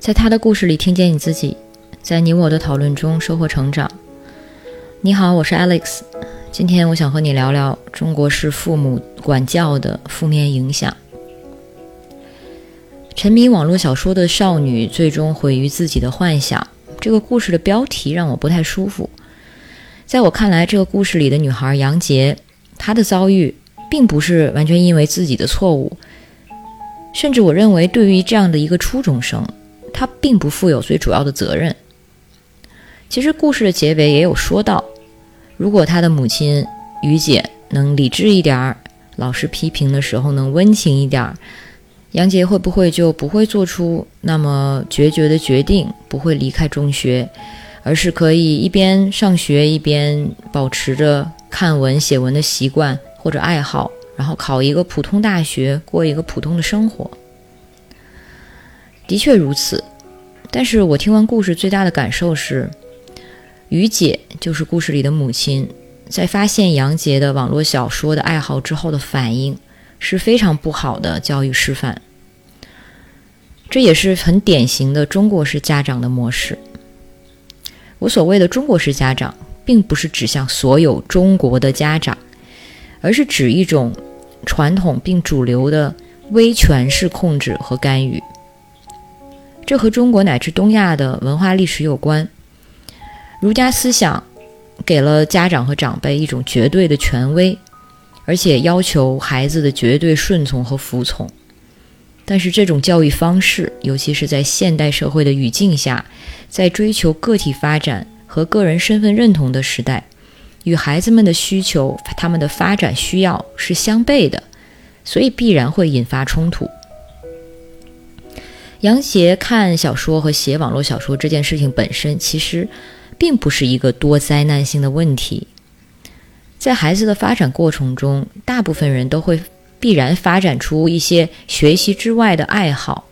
在他的故事里听见你自己，在你我的讨论中收获成长。你好，我是 Alex，今天我想和你聊聊中国式父母管教的负面影响。沉迷网络小说的少女最终毁于自己的幻想，这个故事的标题让我不太舒服。在我看来，这个故事里的女孩杨洁，她的遭遇并不是完全因为自己的错误。甚至我认为，对于这样的一个初中生，他并不负有最主要的责任。其实故事的结尾也有说到，如果他的母亲于姐能理智一点儿，老师批评的时候能温情一点儿，杨杰会不会就不会做出那么决绝的决定，不会离开中学，而是可以一边上学一边保持着看文写文的习惯或者爱好？然后考一个普通大学，过一个普通的生活，的确如此。但是我听完故事最大的感受是，于姐就是故事里的母亲，在发现杨杰的网络小说的爱好之后的反应是非常不好的教育示范。这也是很典型的中国式家长的模式。我所谓的中国式家长，并不是指向所有中国的家长，而是指一种。传统并主流的威权式控制和干预，这和中国乃至东亚的文化历史有关。儒家思想给了家长和长辈一种绝对的权威，而且要求孩子的绝对顺从和服从。但是，这种教育方式，尤其是在现代社会的语境下，在追求个体发展和个人身份认同的时代。与孩子们的需求、他们的发展需要是相悖的，所以必然会引发冲突。杨杰看小说和写网络小说这件事情本身，其实并不是一个多灾难性的问题。在孩子的发展过程中，大部分人都会必然发展出一些学习之外的爱好，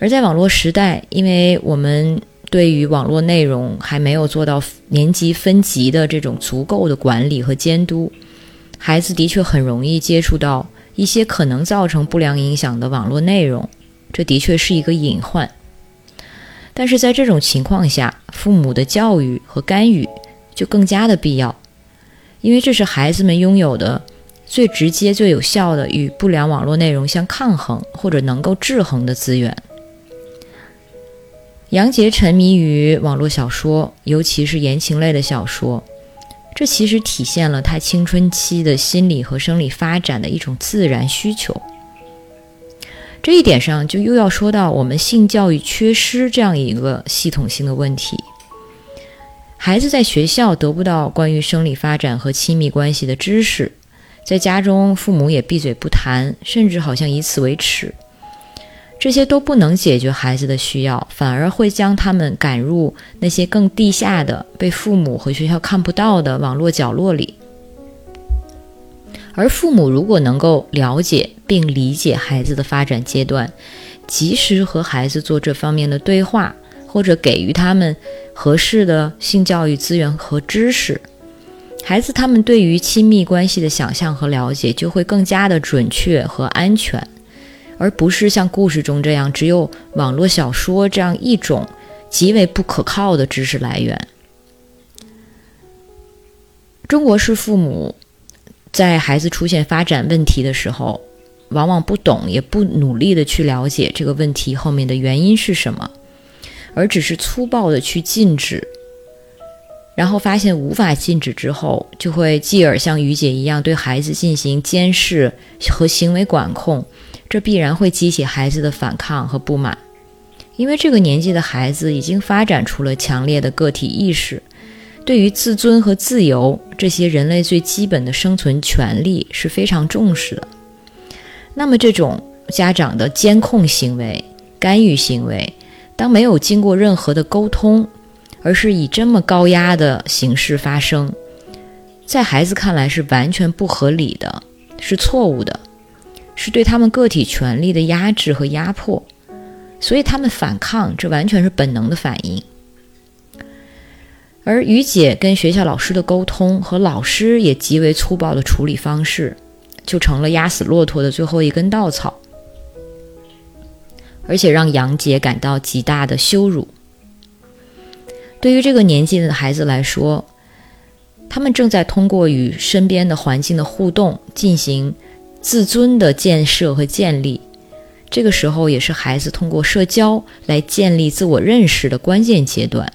而在网络时代，因为我们。对于网络内容还没有做到年级分级的这种足够的管理和监督，孩子的确很容易接触到一些可能造成不良影响的网络内容，这的确是一个隐患。但是在这种情况下，父母的教育和干预就更加的必要，因为这是孩子们拥有的最直接、最有效的与不良网络内容相抗衡或者能够制衡的资源。杨杰沉迷于网络小说，尤其是言情类的小说，这其实体现了他青春期的心理和生理发展的一种自然需求。这一点上，就又要说到我们性教育缺失这样一个系统性的问题。孩子在学校得不到关于生理发展和亲密关系的知识，在家中父母也闭嘴不谈，甚至好像以此为耻。这些都不能解决孩子的需要，反而会将他们赶入那些更地下的、被父母和学校看不到的网络角落里。而父母如果能够了解并理解孩子的发展阶段，及时和孩子做这方面的对话，或者给予他们合适的性教育资源和知识，孩子他们对于亲密关系的想象和了解就会更加的准确和安全。而不是像故事中这样，只有网络小说这样一种极为不可靠的知识来源。中国式父母在孩子出现发展问题的时候，往往不懂，也不努力的去了解这个问题后面的原因是什么，而只是粗暴的去禁止，然后发现无法禁止之后，就会继而像于姐一样对孩子进行监视和行为管控。这必然会激起孩子的反抗和不满，因为这个年纪的孩子已经发展出了强烈的个体意识，对于自尊和自由这些人类最基本的生存权利是非常重视的。那么，这种家长的监控行为、干预行为，当没有经过任何的沟通，而是以这么高压的形式发生，在孩子看来是完全不合理的，是错误的。是对他们个体权利的压制和压迫，所以他们反抗，这完全是本能的反应。而于姐跟学校老师的沟通和老师也极为粗暴的处理方式，就成了压死骆驼的最后一根稻草。而且让杨姐感到极大的羞辱。对于这个年纪的孩子来说，他们正在通过与身边的环境的互动进行自尊的建设和建立。这个时候也是孩子通过社交来建立自我认识的关键阶段。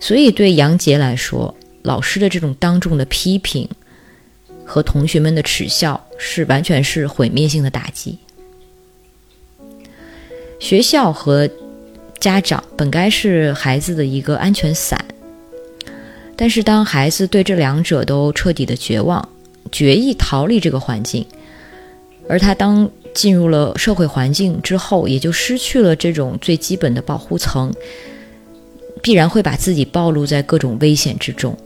所以，对杨杰来说，老师的这种当众的批评和同学们的耻笑，是完全是毁灭性的打击。学校和家长本该是孩子的一个安全伞，但是当孩子对这两者都彻底的绝望，决意逃离这个环境，而他当进入了社会环境之后，也就失去了这种最基本的保护层，必然会把自己暴露在各种危险之中。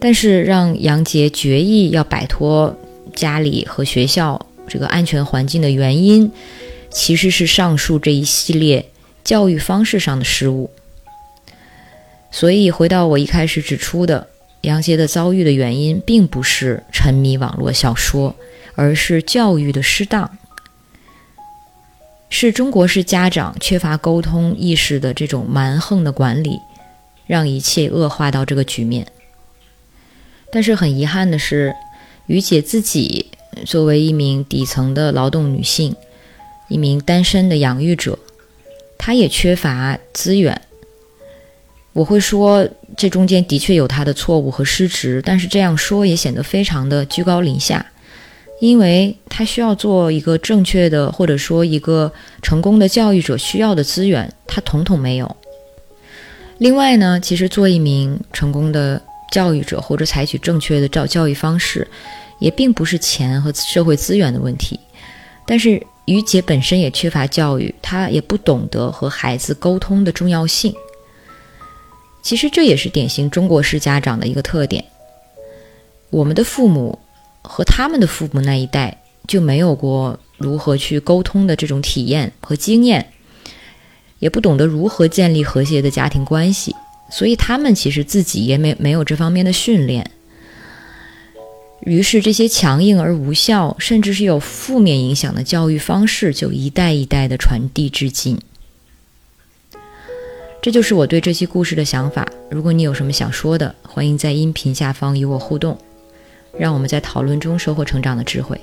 但是让杨杰决意要摆脱家里和学校这个安全环境的原因。其实是上述这一系列教育方式上的失误。所以回到我一开始指出的，杨杰的遭遇的原因，并不是沉迷网络小说，而是教育的失当，是中国式家长缺乏沟通意识的这种蛮横的管理，让一切恶化到这个局面。但是很遗憾的是，于姐自己作为一名底层的劳动女性。一名单身的养育者，她也缺乏资源。我会说，这中间的确有她的错误和失职，但是这样说也显得非常的居高临下，因为他需要做一个正确的，或者说一个成功的教育者需要的资源，他统统没有。另外呢，其实做一名成功的教育者，或者采取正确的教教育方式，也并不是钱和社会资源的问题，但是。于姐本身也缺乏教育，她也不懂得和孩子沟通的重要性。其实这也是典型中国式家长的一个特点。我们的父母和他们的父母那一代就没有过如何去沟通的这种体验和经验，也不懂得如何建立和谐的家庭关系，所以他们其实自己也没没有这方面的训练。于是，这些强硬而无效，甚至是有负面影响的教育方式，就一代一代的传递至今。这就是我对这期故事的想法。如果你有什么想说的，欢迎在音频下方与我互动，让我们在讨论中收获成长的智慧。